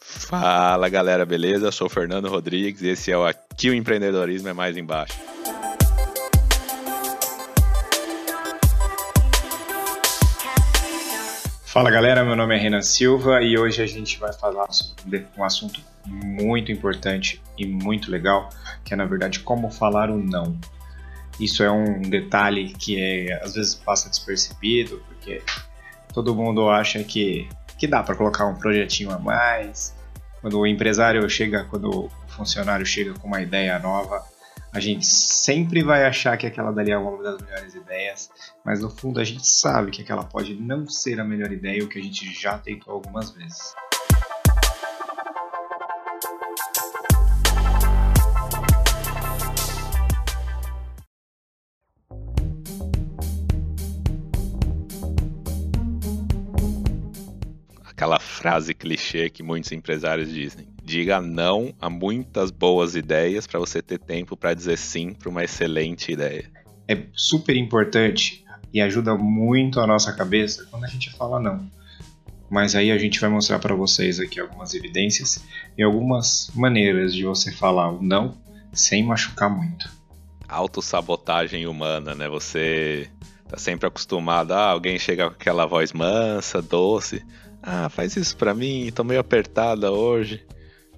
Fala galera, beleza? Eu sou o Fernando Rodrigues e esse é o Aqui o Empreendedorismo é Mais Embaixo. Fala galera, meu nome é Renan Silva e hoje a gente vai falar sobre um assunto muito importante e muito legal, que é na verdade como falar o não. Isso é um detalhe que é, às vezes passa despercebido, porque todo mundo acha que, que dá para colocar um projetinho a mais, quando o empresário chega, quando o funcionário chega com uma ideia nova, a gente sempre vai achar que aquela dali é uma das melhores ideias, mas no fundo a gente sabe que aquela pode não ser a melhor ideia, o que a gente já tentou algumas vezes. Aquela frase clichê que muitos empresários dizem. Diga não a muitas boas ideias para você ter tempo para dizer sim para uma excelente ideia. É super importante e ajuda muito a nossa cabeça quando a gente fala não. Mas aí a gente vai mostrar para vocês aqui algumas evidências e algumas maneiras de você falar o não sem machucar muito. Autossabotagem humana, né? Você tá sempre acostumado, ah, alguém chega com aquela voz mansa, doce, ah, faz isso pra mim, tô meio apertada hoje.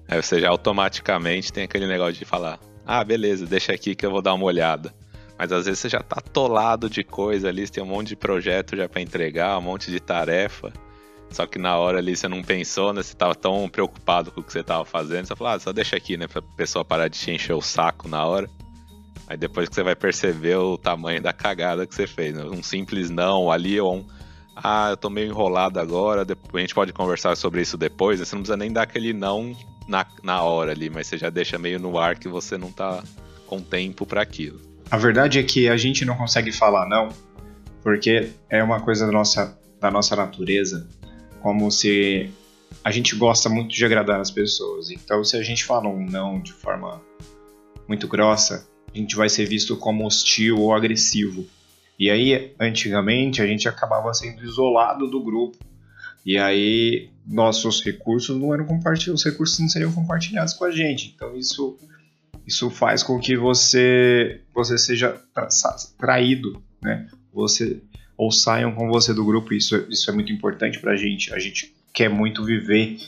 Aí você já automaticamente tem aquele negócio de falar, ah, beleza, deixa aqui que eu vou dar uma olhada. Mas às vezes você já tá atolado de coisa ali, você tem um monte de projeto já para entregar, um monte de tarefa. Só que na hora ali você não pensou, né? Você tava tão preocupado com o que você tava fazendo, você falou, ah, só deixa aqui, né? Pra pessoa parar de te encher o saco na hora. Aí depois que você vai perceber o tamanho da cagada que você fez, né? Um simples não ali ou um ah, eu tô meio enrolado agora, a gente pode conversar sobre isso depois, né? você não precisa nem dar aquele não na, na hora ali, mas você já deixa meio no ar que você não tá com tempo para aquilo. A verdade é que a gente não consegue falar não, porque é uma coisa da nossa, da nossa natureza, como se a gente gosta muito de agradar as pessoas. Então, se a gente fala um não de forma muito grossa, a gente vai ser visto como hostil ou agressivo. E aí, antigamente, a gente acabava sendo isolado do grupo. E aí, nossos recursos não eram compartilhados, os recursos não seriam compartilhados com a gente. Então, isso, isso faz com que você, você seja traído, né? Você, ou saiam com você do grupo. Isso, isso é muito importante para a gente. A gente quer muito viver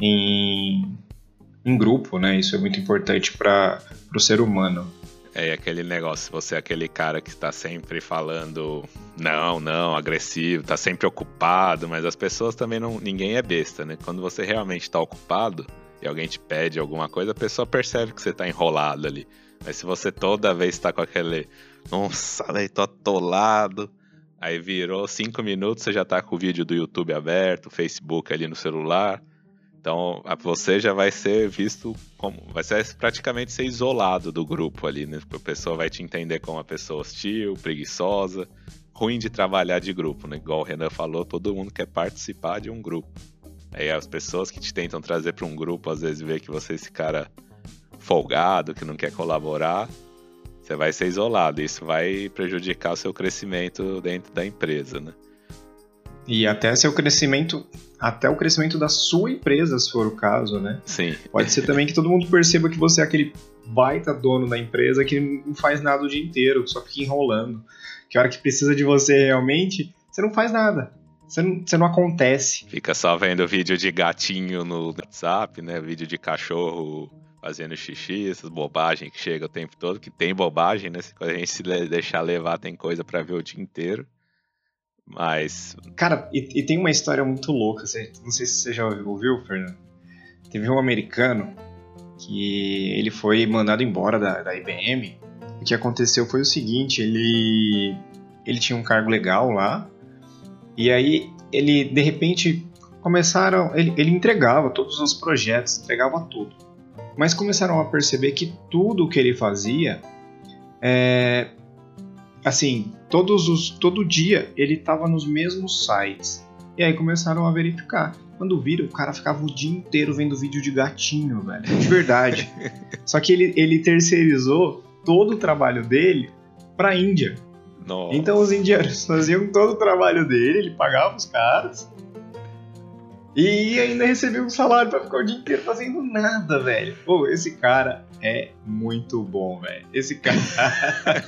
em, em grupo, né? Isso é muito importante para o ser humano. É aquele negócio, você é aquele cara que está sempre falando não, não, agressivo, está sempre ocupado, mas as pessoas também não. Ninguém é besta, né? Quando você realmente está ocupado e alguém te pede alguma coisa, a pessoa percebe que você está enrolado ali. Mas se você toda vez está com aquele. Nossa, velho, tô atolado. Aí virou cinco minutos, você já tá com o vídeo do YouTube aberto, o Facebook ali no celular. Então você já vai ser visto como. Vai ser praticamente ser isolado do grupo ali, né? A pessoa vai te entender como uma pessoa hostil, preguiçosa, ruim de trabalhar de grupo, né? Igual o Renan falou, todo mundo quer participar de um grupo. Aí as pessoas que te tentam trazer para um grupo, às vezes vê que você é esse cara folgado, que não quer colaborar, você vai ser isolado. Isso vai prejudicar o seu crescimento dentro da empresa, né? E até seu crescimento, até o crescimento da sua empresa, se for o caso, né? Sim. Pode ser também que todo mundo perceba que você é aquele baita dono da empresa que não faz nada o dia inteiro, só fica enrolando. Que a hora que precisa de você realmente, você não faz nada. Você não, você não acontece. Fica só vendo vídeo de gatinho no WhatsApp, né? Vídeo de cachorro fazendo xixi, essas bobagens que chega o tempo todo, que tem bobagem, né? Se a gente se deixar levar, tem coisa para ver o dia inteiro. Mas. Cara, e, e, tem uma história muito louca. Não sei se você já ouviu, Fernando. Teve um americano que ele foi mandado embora da, da IBM. O que aconteceu foi o seguinte: ele, ele tinha um cargo legal lá. E aí ele, de repente, começaram. Ele, ele entregava todos os projetos, entregava tudo. Mas começaram a perceber que tudo o que ele fazia é, assim, todos os, todo dia ele estava nos mesmos sites. E aí começaram a verificar. Quando viram, o cara ficava o dia inteiro vendo vídeo de gatinho, velho. De verdade. Só que ele, ele terceirizou todo o trabalho dele pra Índia. Nossa. Então os indianos faziam todo o trabalho dele, ele pagava os caras. E ainda recebia um salário para ficar o dia inteiro fazendo nada, velho. Pô, esse cara é muito bom, velho. Esse cara.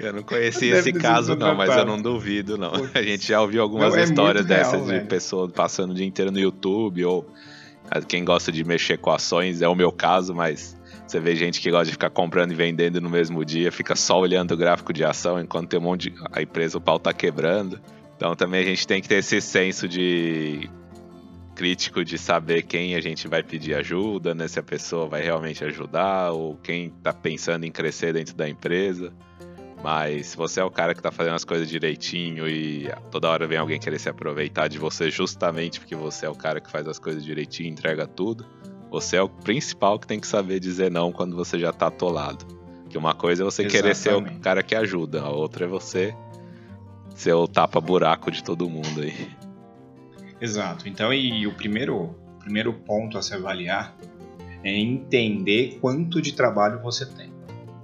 eu não conheci esse caso, não, mas eu não duvido, não. A gente já ouviu algumas não, é histórias dessas real, de pessoas passando o dia inteiro no YouTube, ou quem gosta de mexer com ações, é o meu caso, mas você vê gente que gosta de ficar comprando e vendendo no mesmo dia, fica só olhando o gráfico de ação enquanto tem um monte de. a empresa, o pau tá quebrando. Então também a gente tem que ter esse senso de crítico de saber quem a gente vai pedir ajuda, né? Se a pessoa vai realmente ajudar ou quem está pensando em crescer dentro da empresa. Mas se você é o cara que está fazendo as coisas direitinho e toda hora vem alguém querer se aproveitar de você justamente porque você é o cara que faz as coisas direitinho, entrega tudo, você é o principal que tem que saber dizer não quando você já está atolado. Que uma coisa é você Exatamente. querer ser o cara que ajuda, a outra é você ser o tapa-buraco de todo mundo aí. Exato. Então, e, o primeiro, primeiro ponto a se avaliar é entender quanto de trabalho você tem.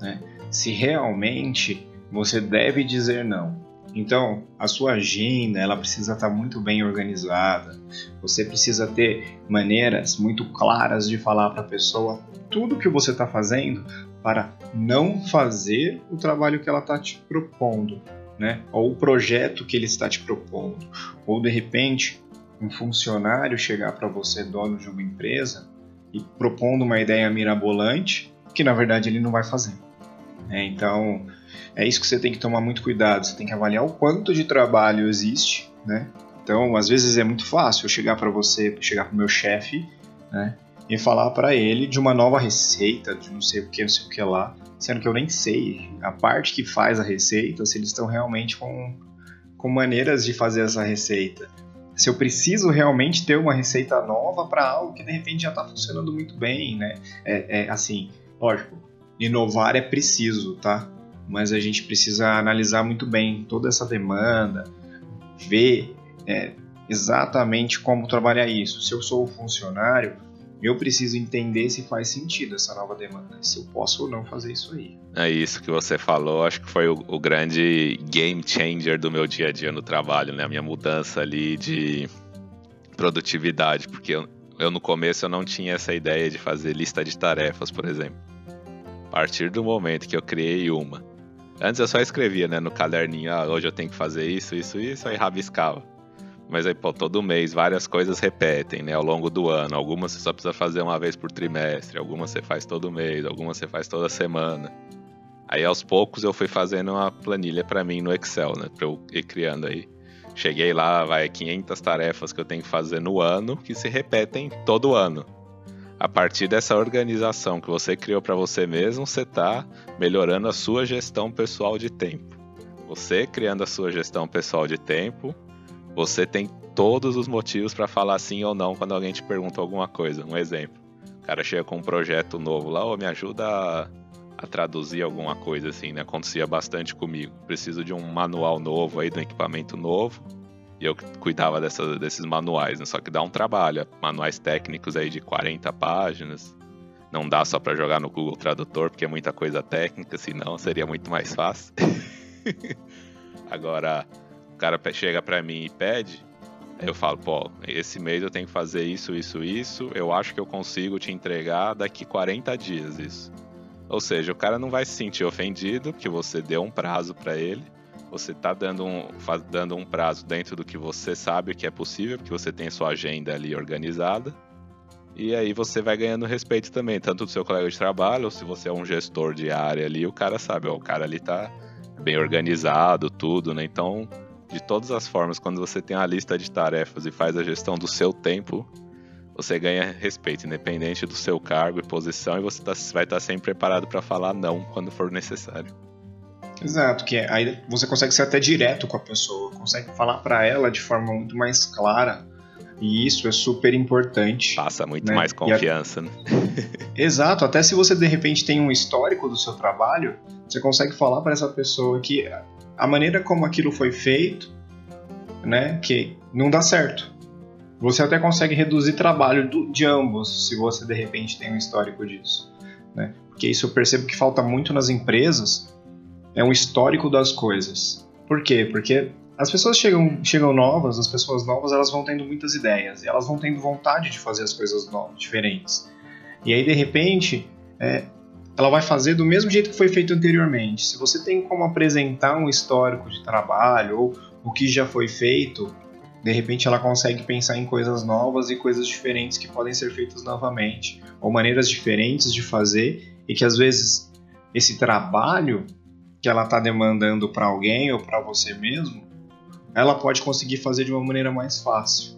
Né? Se realmente você deve dizer não. Então, a sua agenda ela precisa estar muito bem organizada. Você precisa ter maneiras muito claras de falar para a pessoa tudo que você está fazendo para não fazer o trabalho que ela está te propondo, né? Ou o projeto que ele está te propondo, ou de repente um funcionário chegar para você, dono de uma empresa, e propondo uma ideia mirabolante que na verdade ele não vai fazer. É, então é isso que você tem que tomar muito cuidado. Você tem que avaliar o quanto de trabalho existe, né? Então às vezes é muito fácil eu chegar para você, chegar para o meu chefe, né? E falar para ele de uma nova receita, de não sei o que, não sei o que lá, sendo que eu nem sei a parte que faz a receita, se eles estão realmente com, com maneiras de fazer essa receita se eu preciso realmente ter uma receita nova para algo que de repente já está funcionando muito bem, né? É, é, assim, lógico, inovar é preciso, tá? Mas a gente precisa analisar muito bem toda essa demanda, ver é, exatamente como trabalhar isso. Se eu sou funcionário, eu preciso entender se faz sentido essa nova demanda, se eu posso ou não fazer isso aí. É isso que você falou, acho que foi o, o grande game changer do meu dia a dia no trabalho, né? A minha mudança ali de produtividade, porque eu, eu no começo eu não tinha essa ideia de fazer lista de tarefas, por exemplo. A partir do momento que eu criei uma, antes eu só escrevia, né, no caderninho, ah, hoje eu tenho que fazer isso, isso, isso, aí rabiscava. Mas aí, pô, todo mês várias coisas repetem, né, ao longo do ano. Algumas você só precisa fazer uma vez por trimestre, algumas você faz todo mês, algumas você faz toda semana. Aí aos poucos eu fui fazendo uma planilha para mim no Excel, né, para eu ir criando aí. Cheguei lá, vai 500 tarefas que eu tenho que fazer no ano, que se repetem todo ano. A partir dessa organização que você criou para você mesmo, você está melhorando a sua gestão pessoal de tempo. Você criando a sua gestão pessoal de tempo, você tem todos os motivos para falar sim ou não quando alguém te pergunta alguma coisa. Um exemplo: o cara chega com um projeto novo lá, ou me ajuda a, a, traduzir alguma coisa assim, né? Acontecia bastante comigo. Preciso de um manual novo aí, de um equipamento novo. E eu cuidava dessa, desses manuais, né? Só que dá um trabalho. Manuais técnicos aí de 40 páginas. Não dá só para jogar no Google Tradutor, porque é muita coisa técnica, senão seria muito mais fácil. Agora, o cara chega para mim e pede, eu falo, pô, esse mês eu tenho que fazer isso, isso, isso, eu acho que eu consigo te entregar daqui 40 dias isso. Ou seja, o cara não vai se sentir ofendido que você deu um prazo para ele. Você tá dando um, dando um prazo dentro do que você sabe que é possível, porque você tem sua agenda ali organizada. E aí você vai ganhando respeito também, tanto do seu colega de trabalho, ou se você é um gestor de área ali, o cara sabe, ó, o cara ali tá bem organizado, tudo, né? Então, de todas as formas, quando você tem uma lista de tarefas e faz a gestão do seu tempo, você ganha respeito, independente do seu cargo e posição, e você tá, vai estar tá sempre preparado para falar não quando for necessário. Exato, que é, aí você consegue ser até direto com a pessoa, consegue falar para ela de forma muito mais clara, e isso é super importante. Passa muito né? mais confiança, a... né? Exato, até se você de repente tem um histórico do seu trabalho, você consegue falar para essa pessoa que a maneira como aquilo foi feito, né, que não dá certo. Você até consegue reduzir trabalho do, de ambos se você de repente tem um histórico disso, né? Porque isso eu percebo que falta muito nas empresas, é um histórico das coisas. Por quê? Porque as pessoas chegam, chegam novas, as pessoas novas, elas vão tendo muitas ideias, e elas vão tendo vontade de fazer as coisas novas, diferentes. E aí, de repente, é, ela vai fazer do mesmo jeito que foi feito anteriormente. Se você tem como apresentar um histórico de trabalho ou o que já foi feito, de repente ela consegue pensar em coisas novas e coisas diferentes que podem ser feitas novamente, ou maneiras diferentes de fazer e que às vezes esse trabalho que ela está demandando para alguém ou para você mesmo, ela pode conseguir fazer de uma maneira mais fácil.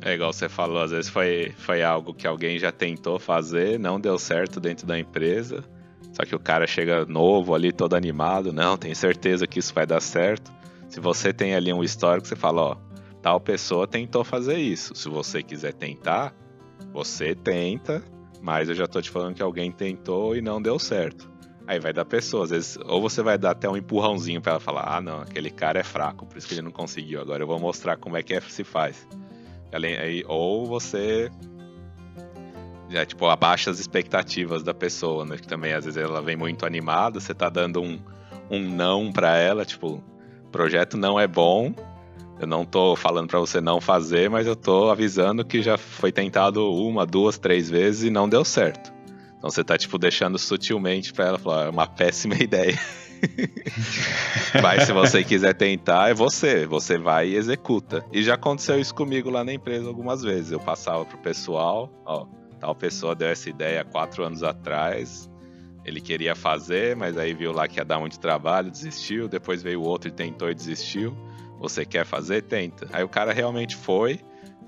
É igual você falou, às vezes foi, foi algo que alguém já tentou fazer, não deu certo dentro da empresa, só que o cara chega novo ali, todo animado, não, tenho certeza que isso vai dar certo. Se você tem ali um histórico, você fala, ó, tal pessoa tentou fazer isso. Se você quiser tentar, você tenta, mas eu já tô te falando que alguém tentou e não deu certo. Aí vai dar pessoa, às vezes, ou você vai dar até um empurrãozinho para ela falar: "Ah, não, aquele cara é fraco, por isso que ele não conseguiu. Agora eu vou mostrar como é que é, se faz". Aí, ou você é, tipo, abaixa as expectativas da pessoa, né? Que também às vezes ela vem muito animada, você tá dando um, um não para ela, tipo, projeto não é bom. Eu não tô falando para você não fazer, mas eu tô avisando que já foi tentado uma, duas, três vezes e não deu certo. Então você tá, tipo, deixando sutilmente para ela falar, é uma péssima ideia. Mas se você quiser tentar, é você. Você vai e executa. E já aconteceu isso comigo lá na empresa algumas vezes. Eu passava pro pessoal, ó, Tal pessoa deu essa ideia quatro anos atrás. Ele queria fazer, mas aí viu lá que ia dar muito trabalho, desistiu. Depois veio outro e tentou e desistiu. Você quer fazer? Tenta. Aí o cara realmente foi,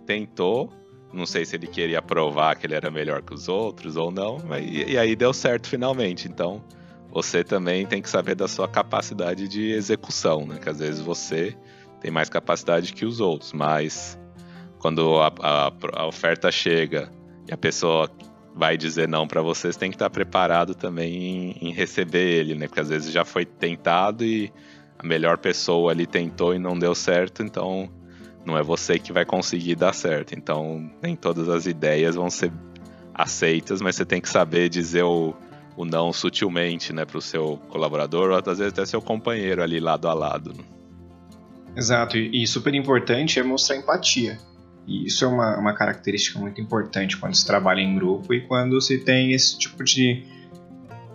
tentou. Não sei se ele queria provar que ele era melhor que os outros ou não, mas, e aí deu certo finalmente. Então, você também tem que saber da sua capacidade de execução, né? Que às vezes você tem mais capacidade que os outros, mas quando a, a, a oferta chega e a pessoa vai dizer não para você, você tem que estar preparado também em, em, receber ele, né? Porque às vezes já foi tentado e a melhor pessoa ali tentou e não deu certo, então não é você que vai conseguir dar certo. Então nem todas as ideias vão ser aceitas, mas você tem que saber dizer o, o não sutilmente, né, para o seu colaborador ou às vezes até seu companheiro ali lado a lado. Né? Exato, e super importante é mostrar empatia. E isso é uma, uma característica muito importante quando se trabalha em grupo e quando se tem esse tipo de,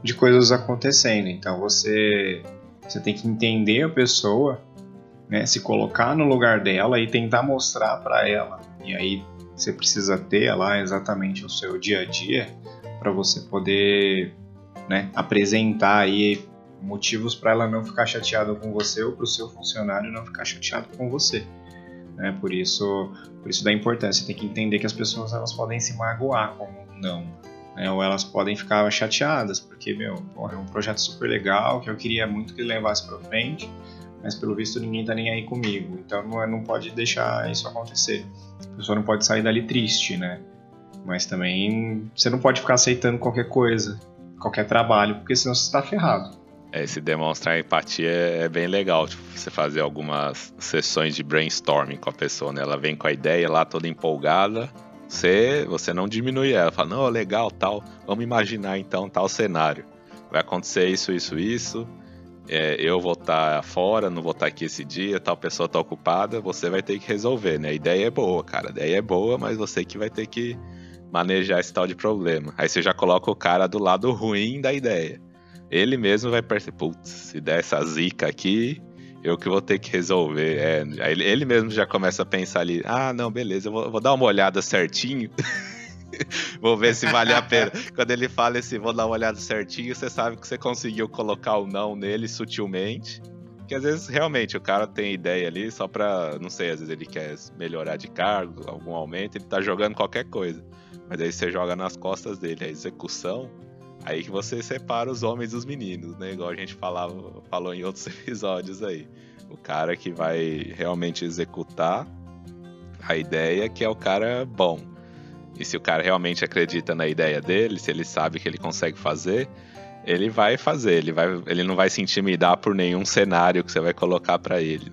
de coisas acontecendo. Então você, você tem que entender a pessoa, né, se colocar no lugar dela e tentar mostrar para ela. E aí você precisa ter lá exatamente o seu dia a dia para você poder né, apresentar aí motivos para ela não ficar chateada com você ou para o seu funcionário não ficar chateado com você. Né? Por isso, por isso da importância. Tem que entender que as pessoas elas podem se magoar com não, né? ou elas podem ficar chateadas porque meu, é um projeto super legal que eu queria muito que levasse para frente, mas pelo visto ninguém tá nem aí comigo. Então não, é, não pode deixar isso acontecer. A pessoa não pode sair dali triste, né? Mas também você não pode ficar aceitando qualquer coisa, qualquer trabalho, porque senão você está ferrado. Esse demonstrar empatia é bem legal, tipo, você fazer algumas sessões de brainstorming com a pessoa, né? Ela vem com a ideia lá toda empolgada, você, você não diminui ela, fala, não, legal, tal, vamos imaginar então tal cenário. Vai acontecer isso, isso, isso, é, eu vou estar tá fora, não vou estar tá aqui esse dia, tal pessoa está ocupada, você vai ter que resolver, né? A ideia é boa, cara, a ideia é boa, mas você que vai ter que manejar esse tal de problema. Aí você já coloca o cara do lado ruim da ideia ele mesmo vai perceber, putz, se der essa zica aqui, eu que vou ter que resolver. É, ele, ele mesmo já começa a pensar ali, ah, não, beleza, eu vou, vou dar uma olhada certinho. vou ver se vale a pena. Quando ele fala esse, vou dar uma olhada certinho, você sabe que você conseguiu colocar o não nele sutilmente. Que às vezes realmente o cara tem ideia ali só pra, não sei, às vezes ele quer melhorar de cargo, algum aumento, ele tá jogando qualquer coisa. Mas aí você joga nas costas dele a execução Aí que você separa os homens dos meninos, né? Igual a gente falava, falou em outros episódios aí. O cara que vai realmente executar a ideia, que é o cara bom. E se o cara realmente acredita na ideia dele, se ele sabe que ele consegue fazer, ele vai fazer. Ele, vai, ele não vai se intimidar por nenhum cenário que você vai colocar para ele.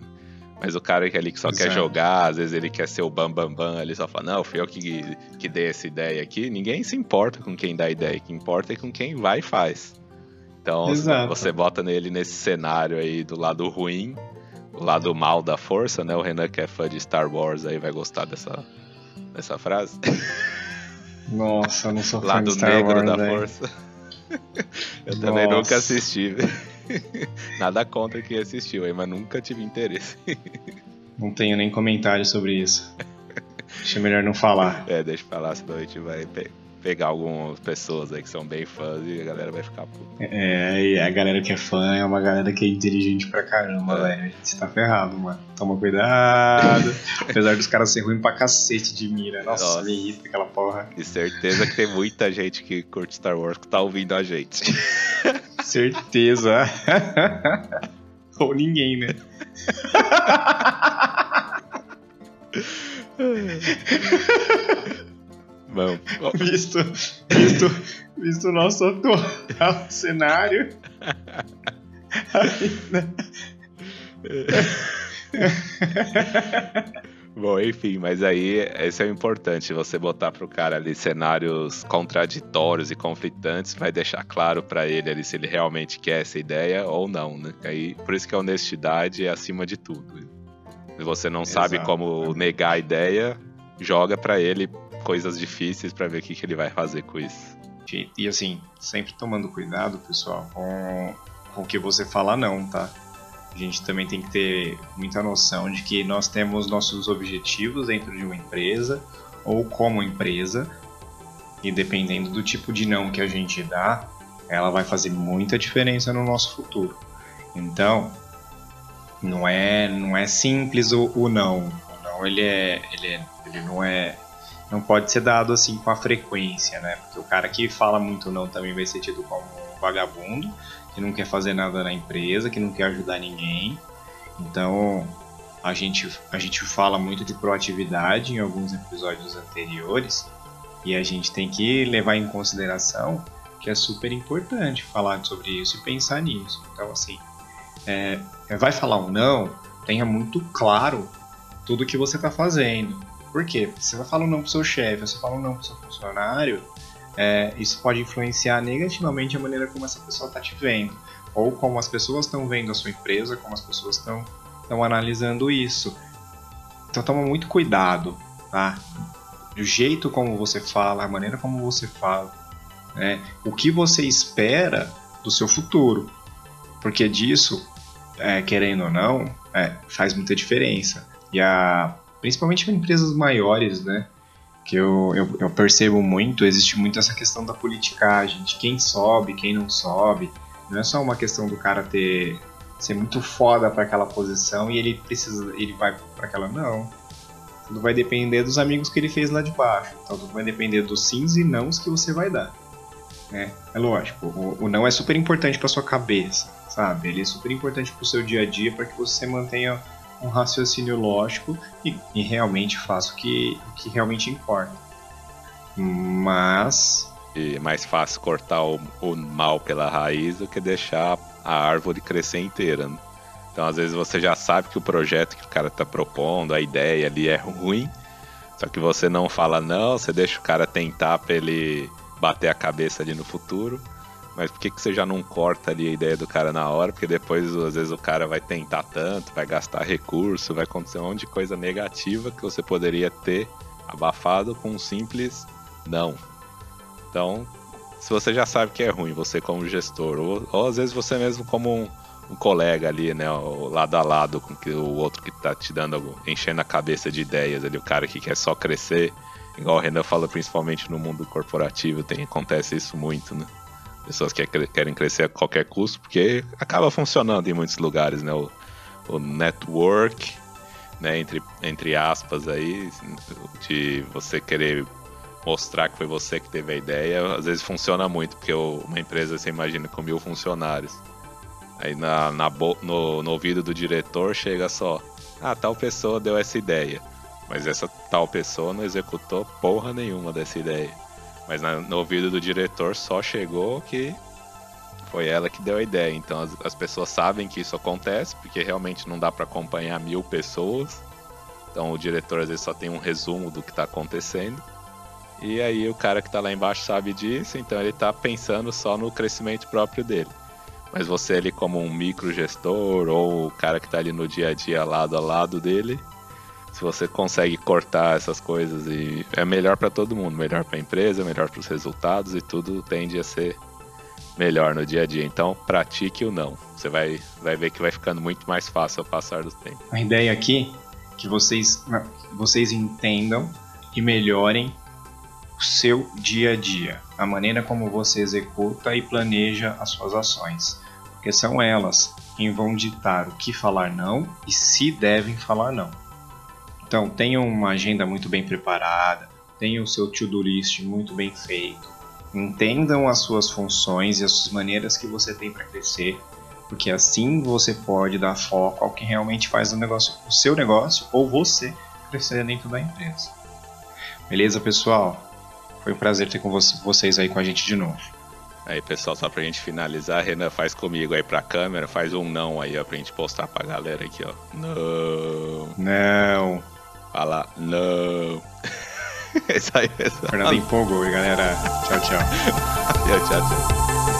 Mas o cara que ali que só Exato. quer jogar, às vezes ele quer ser o bambambam, bam, bam, ele só fala, não, fui eu que, que dei essa ideia aqui. Ninguém se importa com quem dá a ideia, o que importa é com quem vai e faz. Então, Exato. você bota nele nesse cenário aí do lado ruim, o lado mal da força, né? O Renan que é fã de Star Wars aí vai gostar dessa, dessa frase. Nossa, eu não sou fã lado de Star negro Wars, da velho. força. Eu também Nossa. nunca assisti. Nada contra quem assistiu, aí, mas nunca tive interesse. Não tenho nem comentário sobre isso. Acho melhor não falar. É, deixa eu falar, senão a gente vai pe- pegar algumas pessoas aí que são bem fãs e a galera vai ficar puta. É, e a galera que é fã é uma galera que é inteligente pra caramba, É. velho. A gente tá ferrado, mano. Toma cuidado. Apesar dos caras serem ruins pra cacete de mira. Nossa, Nossa. me irrita aquela porra. E certeza que tem muita gente que curte Star Wars que tá ouvindo a gente. Certeza. Ou ninguém, né? Bom, Visto, visto, visto o nosso atual cenário. Ainda- Bom, enfim, mas aí esse é o importante, você botar pro cara ali cenários contraditórios e conflitantes, vai deixar claro pra ele ali se ele realmente quer essa ideia ou não, né? Aí, por isso que a honestidade é acima de tudo. Se você não sabe Exato. como negar a ideia, joga pra ele coisas difíceis pra ver o que, que ele vai fazer com isso. E, e assim, sempre tomando cuidado, pessoal, com, com o que você fala não, tá? A gente também tem que ter muita noção de que nós temos nossos objetivos dentro de uma empresa ou como empresa, e dependendo do tipo de não que a gente dá, ela vai fazer muita diferença no nosso futuro. Então, não é, não é simples o, o não. O não ele é, ele é, ele não é não pode ser dado assim com a frequência, né? Porque o cara que fala muito não também vai ser tido como um vagabundo, que não quer fazer nada na empresa, que não quer ajudar ninguém. Então, a gente, a gente fala muito de proatividade em alguns episódios anteriores, e a gente tem que levar em consideração que é super importante falar sobre isso e pensar nisso. Então, assim, é, vai falar um não, tenha muito claro tudo que você está fazendo. Por quê? Porque você vai falar um não pro seu chefe, você fala um não pro seu funcionário, é, isso pode influenciar negativamente a maneira como essa pessoa está te vendo. Ou como as pessoas estão vendo a sua empresa, como as pessoas estão analisando isso. Então toma muito cuidado, tá? O jeito como você fala, a maneira como você fala, né? o que você espera do seu futuro. Porque disso, é, querendo ou não, é, faz muita diferença. E a, principalmente em empresas maiores, né? Que eu, eu, eu percebo muito, existe muito essa questão da politicagem, de quem sobe, quem não sobe. Não é só uma questão do cara ter ser muito foda para aquela posição e ele precisa, ele vai para aquela não. Tudo vai depender dos amigos que ele fez lá de baixo. Então tudo vai depender dos sims e nãos que você vai dar. Né? É lógico, o, o não é super importante para sua cabeça, sabe? Ele é super importante para o seu dia a dia para que você mantenha um raciocínio lógico e, e realmente faça o que, o que realmente importa. Mas é mais fácil cortar o, o mal pela raiz do que deixar a árvore crescer inteira. né? Então, às vezes, você já sabe que o projeto que o cara tá propondo, a ideia ali é ruim, só que você não fala não, você deixa o cara tentar pra ele bater a cabeça ali no futuro. Mas por que, que você já não corta ali a ideia do cara na hora? Porque depois, às vezes, o cara vai tentar tanto, vai gastar recurso, vai acontecer um monte de coisa negativa que você poderia ter abafado com um simples não. Então, se você já sabe que é ruim, você como gestor, ou, ou às vezes você mesmo como um, um colega ali, né, lado a lado com que o outro que tá te dando, enchendo a cabeça de ideias ali, o cara que quer só crescer, igual o Renan fala, principalmente no mundo corporativo, tem, acontece isso muito, né? Pessoas que querem crescer a qualquer custo, porque acaba funcionando em muitos lugares, né? O, o network, né, entre, entre aspas aí, de você querer mostrar que foi você que teve a ideia, às vezes funciona muito, porque uma empresa, você imagina, com mil funcionários. Aí na, na no, no ouvido do diretor chega só, ah, tal pessoa deu essa ideia. Mas essa tal pessoa não executou porra nenhuma dessa ideia. Mas na- no ouvido do diretor só chegou que foi ela que deu a ideia. Então as, as pessoas sabem que isso acontece, porque realmente não dá para acompanhar mil pessoas. Então o diretor às vezes só tem um resumo do que está acontecendo. E aí o cara que tá lá embaixo sabe disso, então ele tá pensando só no crescimento próprio dele. Mas você ali como um microgestor ou o cara que está ali no dia a dia lado a lado dele, se você consegue cortar essas coisas e é melhor para todo mundo, melhor para a empresa, melhor para os resultados e tudo tende a ser melhor no dia a dia. Então, pratique o não. Você vai, vai ver que vai ficando muito mais fácil ao passar do tempo. A ideia aqui é que vocês, vocês entendam e melhorem o seu dia a dia, a maneira como você executa e planeja as suas ações, porque são elas quem vão ditar o que falar não e se devem falar não. Então, tenham uma agenda muito bem preparada, tenham o seu to-do list muito bem feito, entendam as suas funções e as suas maneiras que você tem para crescer, porque assim você pode dar foco ao que realmente faz o negócio, o seu negócio ou você crescer dentro da empresa. Beleza, pessoal? Foi um prazer ter com vocês aí com a gente de novo. Aí, pessoal, só pra gente finalizar, Renan, faz comigo aí pra câmera, faz um não aí, ó, pra gente postar pra galera aqui, ó. Não. Não. Fala, não. É isso aí, pessoal. Fernando empolgou, galera. Tchau, tchau. tchau, tchau.